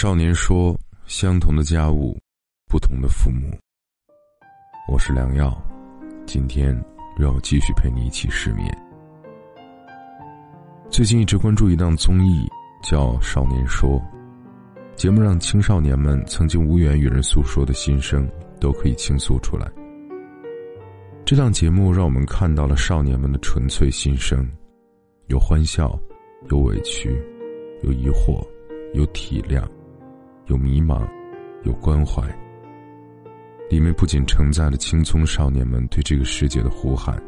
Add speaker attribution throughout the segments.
Speaker 1: 少年说：“相同的家务，不同的父母。”我是良药，今天让我继续陪你一起失眠。最近一直关注一档综艺，叫《少年说》，节目让青少年们曾经无缘与人诉说的心声都可以倾诉出来。这档节目让我们看到了少年们的纯粹心声，有欢笑，有委屈，有疑惑，有体谅。有迷茫，有关怀。里面不仅承载了青葱少年们对这个世界的呼喊，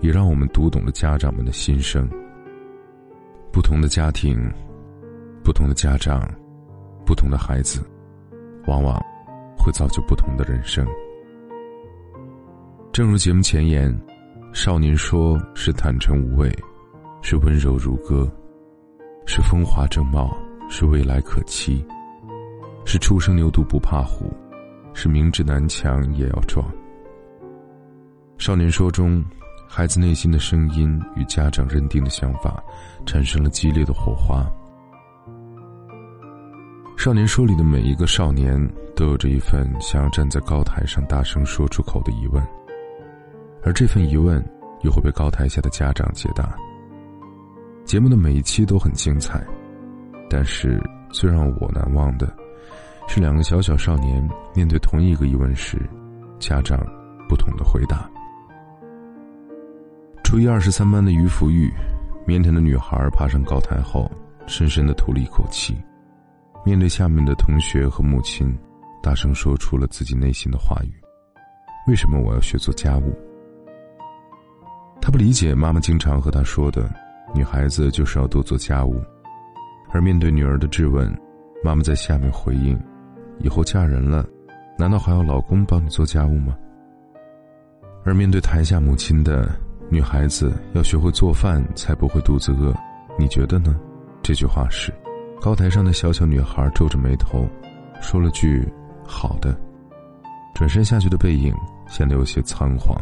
Speaker 1: 也让我们读懂了家长们的心声。不同的家庭，不同的家长，不同的孩子，往往会造就不同的人生。正如节目前言，少年说是坦诚无畏，是温柔如歌，是风华正茂，是未来可期。是初生牛犊不怕虎，是明知南墙也要撞。少年说中，孩子内心的声音与家长认定的想法，产生了激烈的火花。少年说里的每一个少年，都有着一份想要站在高台上大声说出口的疑问，而这份疑问，又会被高台下的家长解答。节目的每一期都很精彩，但是最让我难忘的。是两个小小少年面对同一个疑问时，家长不同的回答。初一二十三班的于福玉，腼腆的女孩爬上高台后，深深的吐了一口气，面对下面的同学和母亲，大声说出了自己内心的话语：“为什么我要学做家务？”他不理解妈妈经常和他说的：“女孩子就是要多做家务。”而面对女儿的质问，妈妈在下面回应。以后嫁人了，难道还要老公帮你做家务吗？而面对台下母亲的“女孩子要学会做饭，才不会肚子饿”，你觉得呢？这句话是，高台上的小小女孩皱着眉头，说了句“好的”，转身下去的背影显得有些仓皇。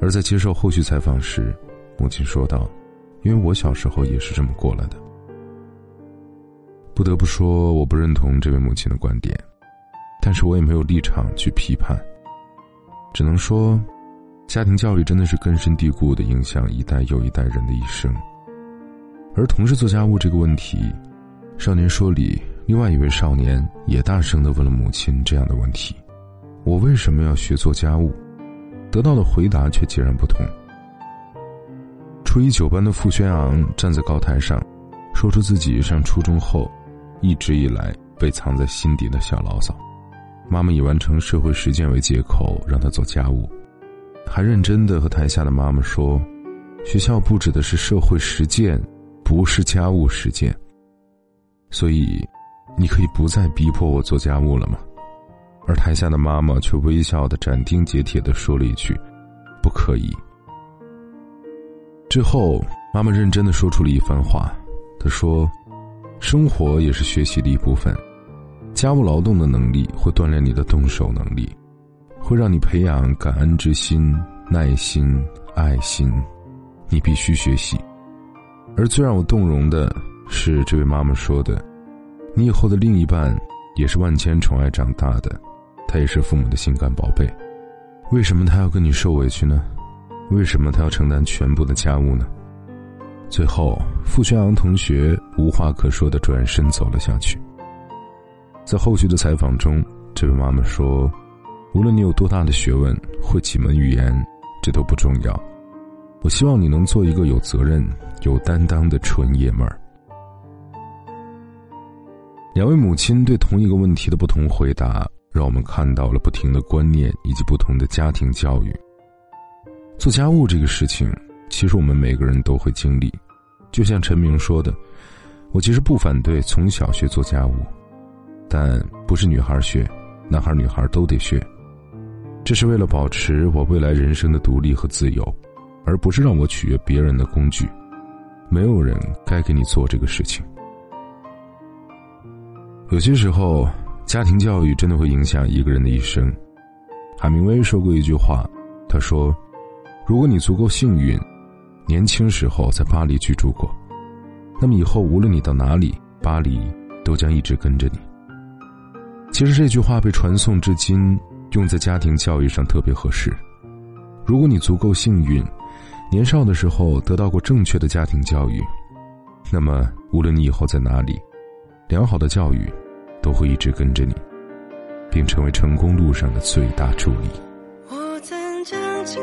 Speaker 1: 而在接受后续采访时，母亲说道：“因为我小时候也是这么过来的。”不得不说，我不认同这位母亲的观点，但是我也没有立场去批判。只能说，家庭教育真的是根深蒂固的影响一代又一代人的一生。而同事做家务这个问题，少年说里另外一位少年也大声的问了母亲这样的问题：“我为什么要学做家务？”得到的回答却截然不同。初一九班的傅轩昂站在高台上，说出自己上初中后。一直以来被藏在心底的小牢骚，妈妈以完成社会实践为借口让他做家务，还认真的和台下的妈妈说：“学校布置的是社会实践，不是家务实践。所以，你可以不再逼迫我做家务了吗？”而台下的妈妈却微笑的斩钉截铁的说了一句：“不可以。”之后，妈妈认真的说出了一番话，她说。生活也是学习的一部分，家务劳动的能力会锻炼你的动手能力，会让你培养感恩之心、耐心、爱心，你必须学习。而最让我动容的是，这位妈妈说的：“你以后的另一半也是万千宠爱长大的，他也是父母的心肝宝贝，为什么他要跟你受委屈呢？为什么他要承担全部的家务呢？”最后，傅轩昂同学无话可说的转身走了下去。在后续的采访中，这位妈妈说：“无论你有多大的学问，会几门语言，这都不重要。我希望你能做一个有责任、有担当的纯爷们儿。”两位母亲对同一个问题的不同回答，让我们看到了不同的观念以及不同的家庭教育。做家务这个事情。其实我们每个人都会经历，就像陈明说的：“我其实不反对从小学做家务，但不是女孩学，男孩女孩都得学。这是为了保持我未来人生的独立和自由，而不是让我取悦别人的工具。没有人该给你做这个事情。有些时候，家庭教育真的会影响一个人的一生。海明威说过一句话，他说：“如果你足够幸运。”年轻时候在巴黎居住过，那么以后无论你到哪里，巴黎都将一直跟着你。其实这句话被传颂至今，用在家庭教育上特别合适。如果你足够幸运，年少的时候得到过正确的家庭教育，那么无论你以后在哪里，良好的教育都会一直跟着你，并成为成功路上的最大助力。
Speaker 2: 我曾将青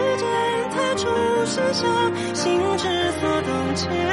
Speaker 2: 时间它注视下心之所动情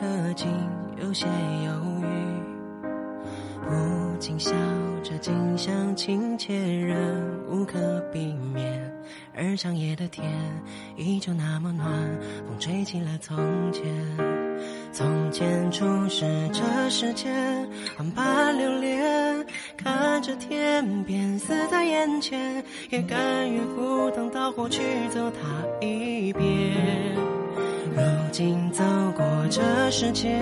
Speaker 2: 刻，竟有些犹豫。不禁笑着，近乡情怯，仍无可避免。而长夜的天依旧那么暖，风吹起了从前。从前初识这世间，万般流连，看着天边死在眼前，也甘愿赴汤蹈火去走它一遍。如今走过这世间，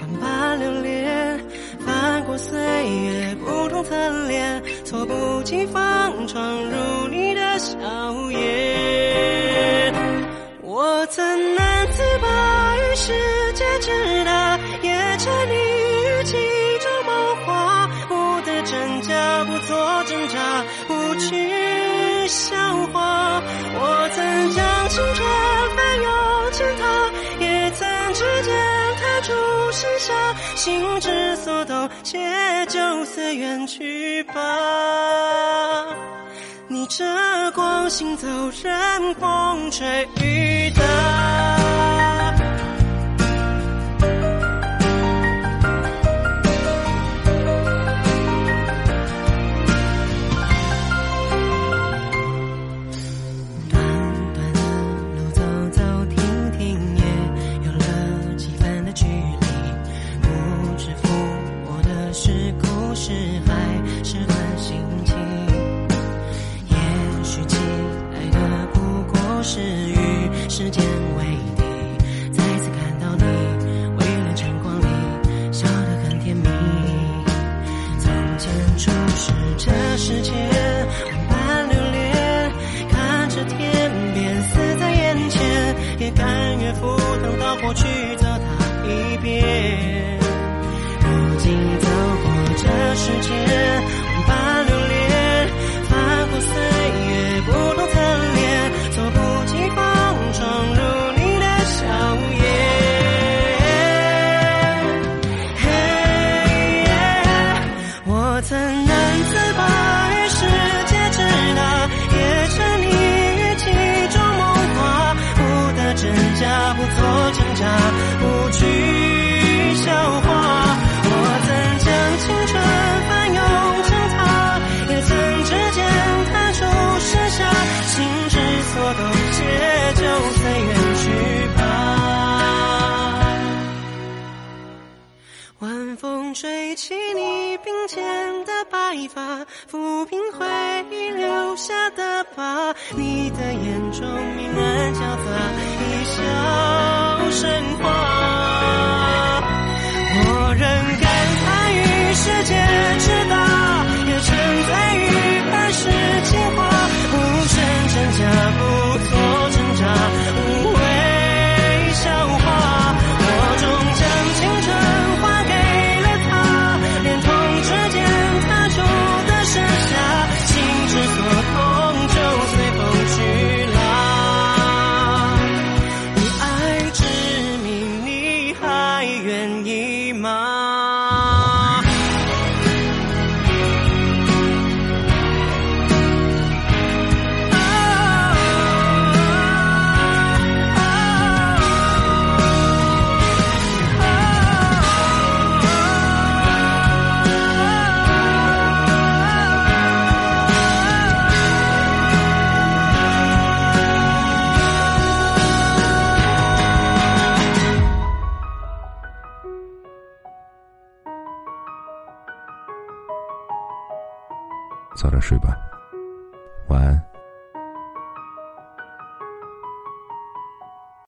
Speaker 2: 万般流连，翻过岁月不同侧脸，措不及防闯入你的笑颜。我怎难自拔于世？界之大，也沉溺于其中梦话，不得真假，不做挣扎，不去笑话。我曾将青春，也曾指尖弹出盛夏，心之所动，且就随缘去吧。逆着光行走，任风吹雨打。甘愿赴汤蹈火去走它一遍如今走过这世间万般流白发，抚平回忆留下的疤，你的眼中
Speaker 1: 睡吧，晚安。